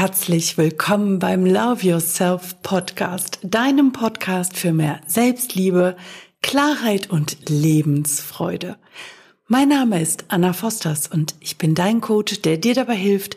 Herzlich willkommen beim Love Yourself Podcast, deinem Podcast für mehr Selbstliebe, Klarheit und Lebensfreude. Mein Name ist Anna Fosters und ich bin dein Coach, der dir dabei hilft,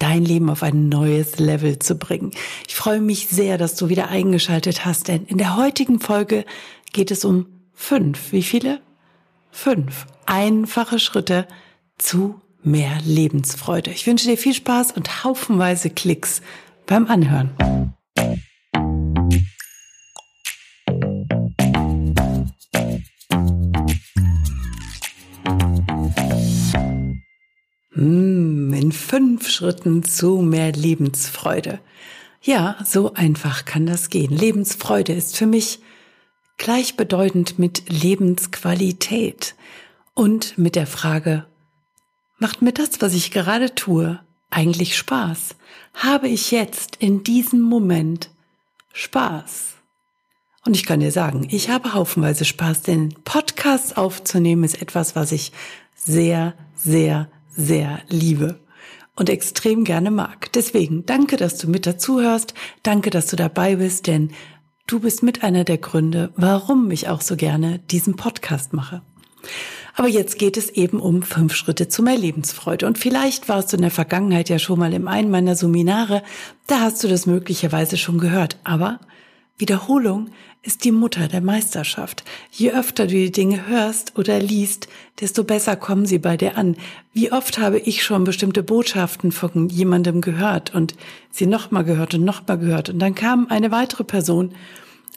dein Leben auf ein neues Level zu bringen. Ich freue mich sehr, dass du wieder eingeschaltet hast, denn in der heutigen Folge geht es um fünf. Wie viele? Fünf einfache Schritte zu mehr Lebensfreude. Ich wünsche dir viel Spaß und haufenweise Klicks beim Anhören. Hm, in fünf Schritten zu mehr Lebensfreude. Ja, so einfach kann das gehen. Lebensfreude ist für mich gleichbedeutend mit Lebensqualität und mit der Frage, Macht mir das, was ich gerade tue, eigentlich Spaß? Habe ich jetzt in diesem Moment Spaß? Und ich kann dir sagen, ich habe haufenweise Spaß, denn Podcasts aufzunehmen ist etwas, was ich sehr, sehr, sehr liebe und extrem gerne mag. Deswegen danke, dass du mit dazuhörst. Danke, dass du dabei bist, denn du bist mit einer der Gründe, warum ich auch so gerne diesen Podcast mache. Aber jetzt geht es eben um fünf Schritte zu mehr Lebensfreude. Und vielleicht warst du in der Vergangenheit ja schon mal in einem meiner Seminare, da hast du das möglicherweise schon gehört. Aber Wiederholung ist die Mutter der Meisterschaft. Je öfter du die Dinge hörst oder liest, desto besser kommen sie bei dir an. Wie oft habe ich schon bestimmte Botschaften von jemandem gehört und sie nochmal gehört und nochmal gehört. Und dann kam eine weitere Person,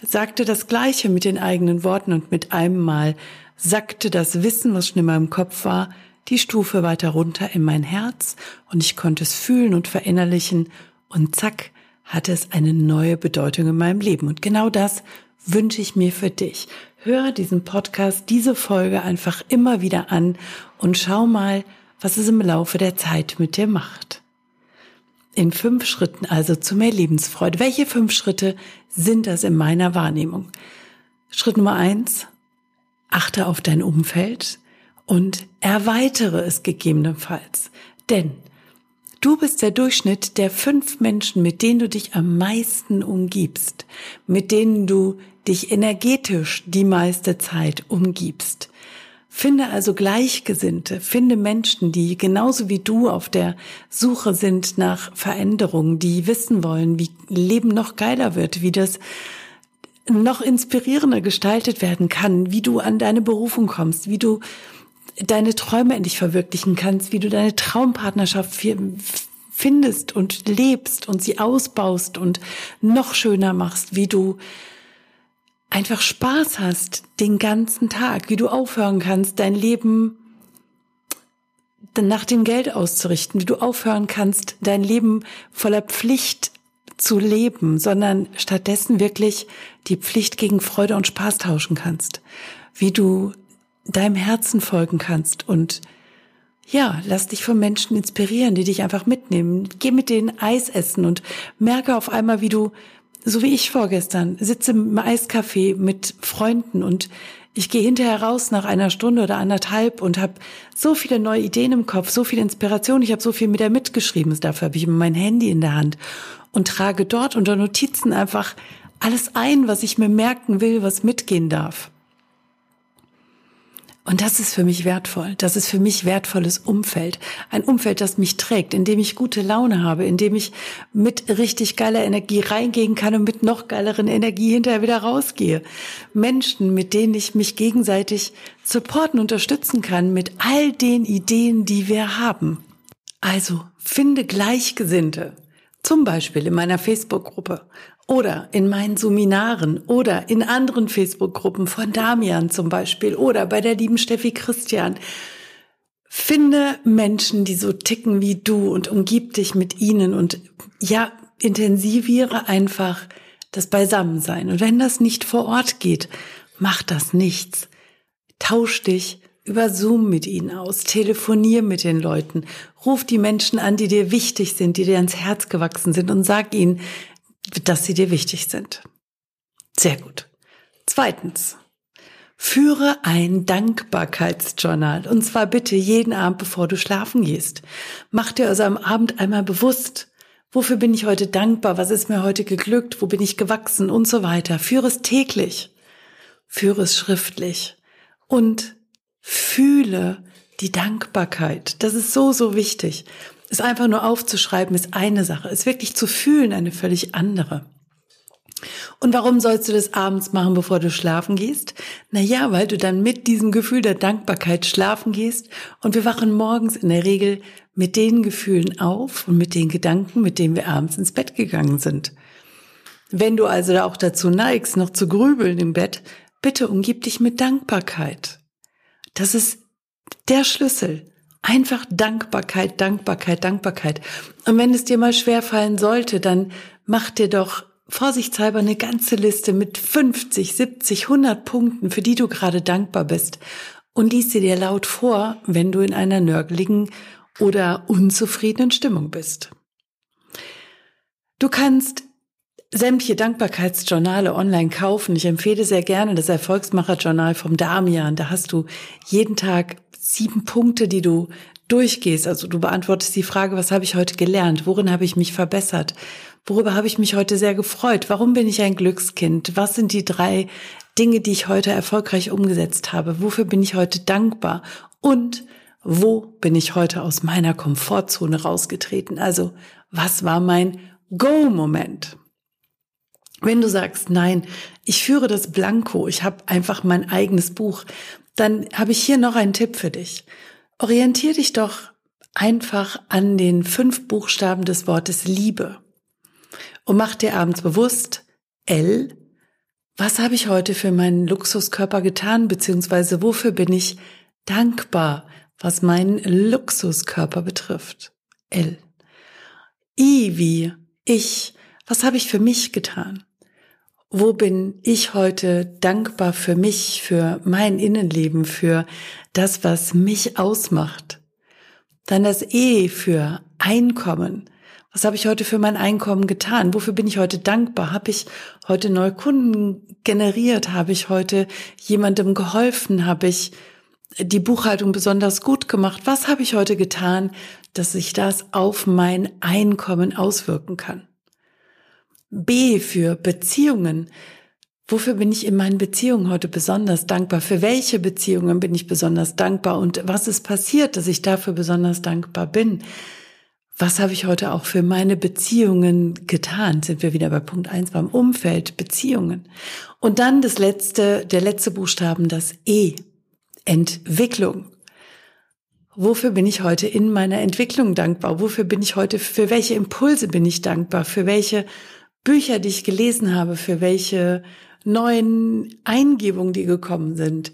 sagte das Gleiche mit den eigenen Worten und mit einem Mal sackte das Wissen, was schon in meinem Kopf war, die Stufe weiter runter in mein Herz und ich konnte es fühlen und verinnerlichen und zack, hatte es eine neue Bedeutung in meinem Leben. Und genau das wünsche ich mir für dich. Hör diesen Podcast, diese Folge einfach immer wieder an und schau mal, was es im Laufe der Zeit mit dir macht. In fünf Schritten also zu mehr Lebensfreude. Welche fünf Schritte sind das in meiner Wahrnehmung? Schritt Nummer eins, achte auf dein Umfeld und erweitere es gegebenenfalls. Denn du bist der Durchschnitt der fünf Menschen, mit denen du dich am meisten umgibst, mit denen du dich energetisch die meiste Zeit umgibst. Finde also Gleichgesinnte, finde Menschen, die genauso wie du auf der Suche sind nach Veränderungen, die wissen wollen, wie Leben noch geiler wird, wie das noch inspirierender gestaltet werden kann, wie du an deine Berufung kommst, wie du deine Träume endlich verwirklichen kannst, wie du deine Traumpartnerschaft findest und lebst und sie ausbaust und noch schöner machst, wie du einfach Spaß hast den ganzen Tag, wie du aufhören kannst, dein Leben nach dem Geld auszurichten, wie du aufhören kannst, dein Leben voller Pflicht zu leben, sondern stattdessen wirklich die Pflicht gegen Freude und Spaß tauschen kannst, wie du deinem Herzen folgen kannst und ja, lass dich von Menschen inspirieren, die dich einfach mitnehmen. Geh mit denen Eis essen und merke auf einmal, wie du, so wie ich vorgestern, sitze im Eiscafé mit Freunden und ich gehe hinterher raus nach einer Stunde oder anderthalb und habe so viele neue Ideen im Kopf, so viel Inspiration, ich habe so viel mit der mitgeschrieben. Dafür habe ich mein Handy in der Hand und trage dort unter Notizen einfach alles ein, was ich mir merken will, was mitgehen darf. Und das ist für mich wertvoll. Das ist für mich wertvolles Umfeld. Ein Umfeld, das mich trägt, in dem ich gute Laune habe, in dem ich mit richtig geiler Energie reingehen kann und mit noch geileren Energie hinterher wieder rausgehe. Menschen, mit denen ich mich gegenseitig supporten, unterstützen kann, mit all den Ideen, die wir haben. Also finde Gleichgesinnte. Zum Beispiel in meiner Facebook-Gruppe oder in meinen Seminaren oder in anderen Facebook-Gruppen von Damian zum Beispiel oder bei der lieben Steffi Christian. Finde Menschen, die so ticken wie du und umgib dich mit ihnen und ja, intensiviere einfach das Beisammensein. Und wenn das nicht vor Ort geht, mach das nichts. Tausch dich über Zoom mit ihnen aus, telefonier mit den Leuten, ruf die Menschen an, die dir wichtig sind, die dir ans Herz gewachsen sind und sag ihnen, dass sie dir wichtig sind. Sehr gut. Zweitens. Führe ein Dankbarkeitsjournal. Und zwar bitte jeden Abend, bevor du schlafen gehst. Mach dir also am Abend einmal bewusst, Wofür bin ich heute dankbar? Was ist mir heute geglückt? Wo bin ich gewachsen? Und so weiter. Führe es täglich. Führe es schriftlich. Und fühle die Dankbarkeit. Das ist so, so wichtig. Es einfach nur aufzuschreiben ist eine Sache. Es wirklich zu fühlen eine völlig andere. Und warum sollst du das abends machen, bevor du schlafen gehst? Na ja, weil du dann mit diesem Gefühl der Dankbarkeit schlafen gehst und wir wachen morgens in der Regel mit den Gefühlen auf und mit den Gedanken, mit denen wir abends ins Bett gegangen sind. Wenn du also auch dazu neigst, noch zu grübeln im Bett, bitte umgib dich mit Dankbarkeit. Das ist der Schlüssel. Einfach Dankbarkeit, Dankbarkeit, Dankbarkeit. Und wenn es dir mal schwer fallen sollte, dann mach dir doch vorsichtshalber eine ganze Liste mit 50, 70, 100 Punkten, für die du gerade dankbar bist und lies sie dir laut vor, wenn du in einer nörgeligen oder unzufriedenen Stimmung bist. Du kannst sämtliche Dankbarkeitsjournale online kaufen. Ich empfehle sehr gerne das Erfolgsmacher-Journal vom Damian. Da hast du jeden Tag sieben Punkte, die du durchgehst. Also du beantwortest die Frage, was habe ich heute gelernt? Worin habe ich mich verbessert? Worüber habe ich mich heute sehr gefreut? Warum bin ich ein Glückskind? Was sind die drei Dinge, die ich heute erfolgreich umgesetzt habe? Wofür bin ich heute dankbar? Und wo bin ich heute aus meiner Komfortzone rausgetreten? Also, was war mein Go-Moment? Wenn du sagst, nein, ich führe das Blanko, ich habe einfach mein eigenes Buch, dann habe ich hier noch einen Tipp für dich. Orientier dich doch einfach an den fünf Buchstaben des Wortes Liebe und mach dir abends bewusst, L, was habe ich heute für meinen Luxuskörper getan, beziehungsweise wofür bin ich dankbar, was meinen Luxuskörper betrifft. L. I wie ich, was habe ich für mich getan? Wo bin ich heute dankbar für mich, für mein Innenleben, für das, was mich ausmacht? Dann das E für Einkommen. Was habe ich heute für mein Einkommen getan? Wofür bin ich heute dankbar? Habe ich heute neue Kunden generiert? Habe ich heute jemandem geholfen? Habe ich die Buchhaltung besonders gut gemacht? Was habe ich heute getan, dass sich das auf mein Einkommen auswirken kann? B für Beziehungen. Wofür bin ich in meinen Beziehungen heute besonders dankbar? Für welche Beziehungen bin ich besonders dankbar? Und was ist passiert, dass ich dafür besonders dankbar bin? was habe ich heute auch für meine Beziehungen getan? Sind wir wieder bei Punkt eins beim Umfeld, Beziehungen. Und dann das letzte, der letzte Buchstaben, das E, Entwicklung. Wofür bin ich heute in meiner Entwicklung dankbar? Wofür bin ich heute, für welche Impulse bin ich dankbar? Für welche Bücher, die ich gelesen habe? Für welche neuen Eingebungen, die gekommen sind?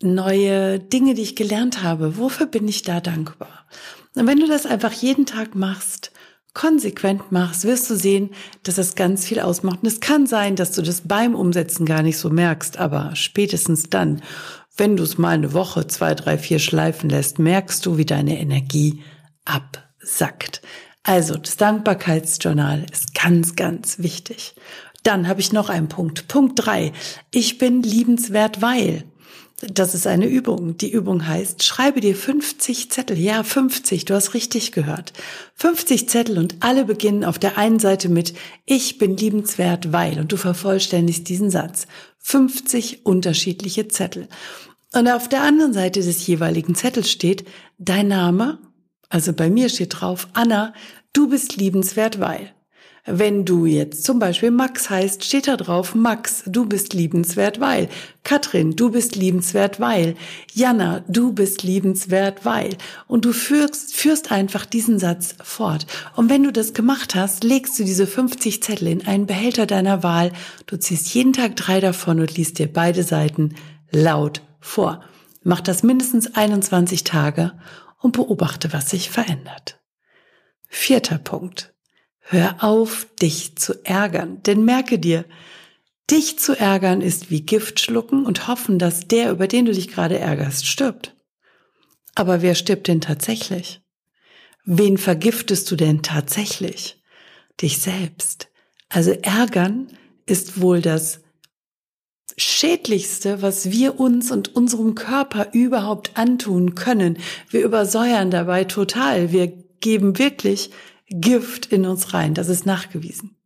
Neue Dinge, die ich gelernt habe? Wofür bin ich da dankbar? Und wenn du das einfach jeden Tag machst, konsequent machst, wirst du sehen, dass das ganz viel ausmacht. Und es kann sein, dass du das beim Umsetzen gar nicht so merkst, aber spätestens dann, wenn du es mal eine Woche, zwei, drei, vier schleifen lässt, merkst du, wie deine Energie absackt. Also das Dankbarkeitsjournal ist ganz, ganz wichtig. Dann habe ich noch einen Punkt. Punkt drei. Ich bin liebenswert, weil. Das ist eine Übung. Die Übung heißt, schreibe dir 50 Zettel. Ja, 50, du hast richtig gehört. 50 Zettel und alle beginnen auf der einen Seite mit Ich bin liebenswert, weil. Und du vervollständigst diesen Satz. 50 unterschiedliche Zettel. Und auf der anderen Seite des jeweiligen Zettels steht dein Name. Also bei mir steht drauf, Anna, du bist liebenswert, weil. Wenn du jetzt zum Beispiel Max heißt, steht da drauf, Max, du bist liebenswert, weil. Katrin, du bist liebenswert, weil. Jana, du bist liebenswert, weil. Und du führst, führst einfach diesen Satz fort. Und wenn du das gemacht hast, legst du diese 50 Zettel in einen Behälter deiner Wahl. Du ziehst jeden Tag drei davon und liest dir beide Seiten laut vor. Mach das mindestens 21 Tage und beobachte, was sich verändert. Vierter Punkt. Hör auf, dich zu ärgern, denn merke dir, dich zu ärgern ist wie Gift schlucken und hoffen, dass der, über den du dich gerade ärgerst, stirbt. Aber wer stirbt denn tatsächlich? Wen vergiftest du denn tatsächlich? Dich selbst. Also ärgern ist wohl das Schädlichste, was wir uns und unserem Körper überhaupt antun können. Wir übersäuern dabei total. Wir geben wirklich Gift in uns rein. Das ist nachgewiesen.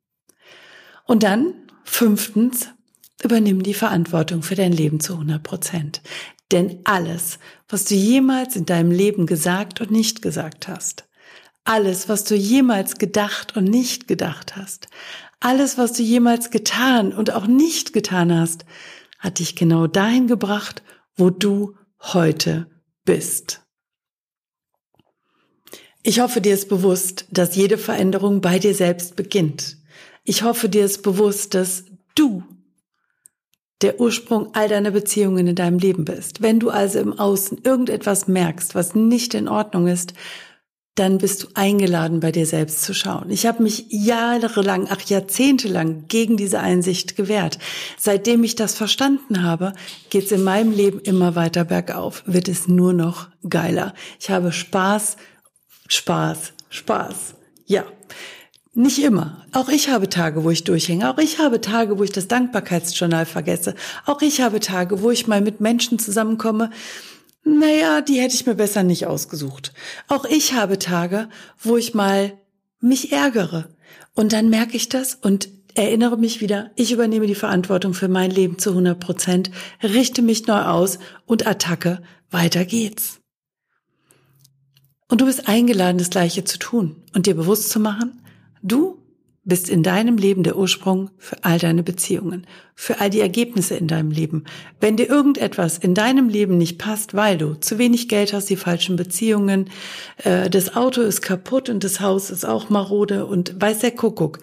Und dann, fünftens, übernimm die Verantwortung für dein Leben zu 100 Prozent. Denn alles, was du jemals in deinem Leben gesagt und nicht gesagt hast, alles, was du jemals gedacht und nicht gedacht hast, alles, was du jemals getan und auch nicht getan hast, hat dich genau dahin gebracht, wo du heute bist. Ich hoffe, dir ist bewusst, dass jede Veränderung bei dir selbst beginnt. Ich hoffe, dir ist bewusst, dass du der Ursprung all deiner Beziehungen in deinem Leben bist. Wenn du also im Außen irgendetwas merkst, was nicht in Ordnung ist, dann bist du eingeladen, bei dir selbst zu schauen. Ich habe mich jahrelang, ach jahrzehntelang gegen diese Einsicht gewehrt. Seitdem ich das verstanden habe, geht es in meinem Leben immer weiter bergauf, wird es nur noch geiler. Ich habe Spaß, Spaß, Spaß. Ja. Nicht immer. Auch ich habe Tage, wo ich durchhänge. Auch ich habe Tage, wo ich das Dankbarkeitsjournal vergesse. Auch ich habe Tage, wo ich mal mit Menschen zusammenkomme. Naja, die hätte ich mir besser nicht ausgesucht. Auch ich habe Tage, wo ich mal mich ärgere. Und dann merke ich das und erinnere mich wieder, ich übernehme die Verantwortung für mein Leben zu 100 Prozent, richte mich neu aus und Attacke, weiter geht's. Und du bist eingeladen, das Gleiche zu tun und dir bewusst zu machen, Du bist in deinem Leben der Ursprung für all deine Beziehungen, für all die Ergebnisse in deinem Leben. Wenn dir irgendetwas in deinem Leben nicht passt, weil du zu wenig Geld hast, die falschen Beziehungen, äh, das Auto ist kaputt und das Haus ist auch marode und weiß der Kuckuck.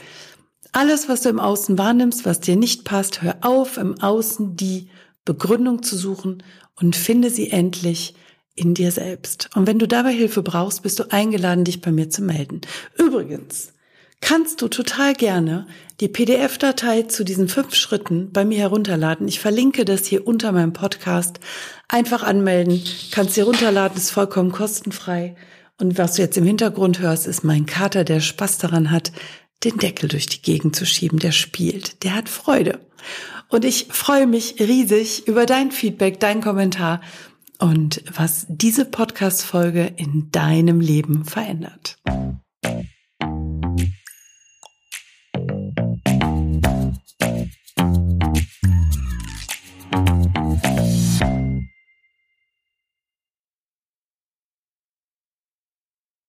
Alles, was du im Außen wahrnimmst, was dir nicht passt, hör auf, im Außen die Begründung zu suchen und finde sie endlich in dir selbst. Und wenn du dabei Hilfe brauchst, bist du eingeladen, dich bei mir zu melden. Übrigens, kannst du total gerne die PDF-Datei zu diesen fünf Schritten bei mir herunterladen. Ich verlinke das hier unter meinem Podcast. Einfach anmelden, kannst dir runterladen, ist vollkommen kostenfrei. Und was du jetzt im Hintergrund hörst, ist mein Kater, der Spaß daran hat, den Deckel durch die Gegend zu schieben. Der spielt, der hat Freude. Und ich freue mich riesig über dein Feedback, dein Kommentar und was diese Podcast-Folge in deinem Leben verändert.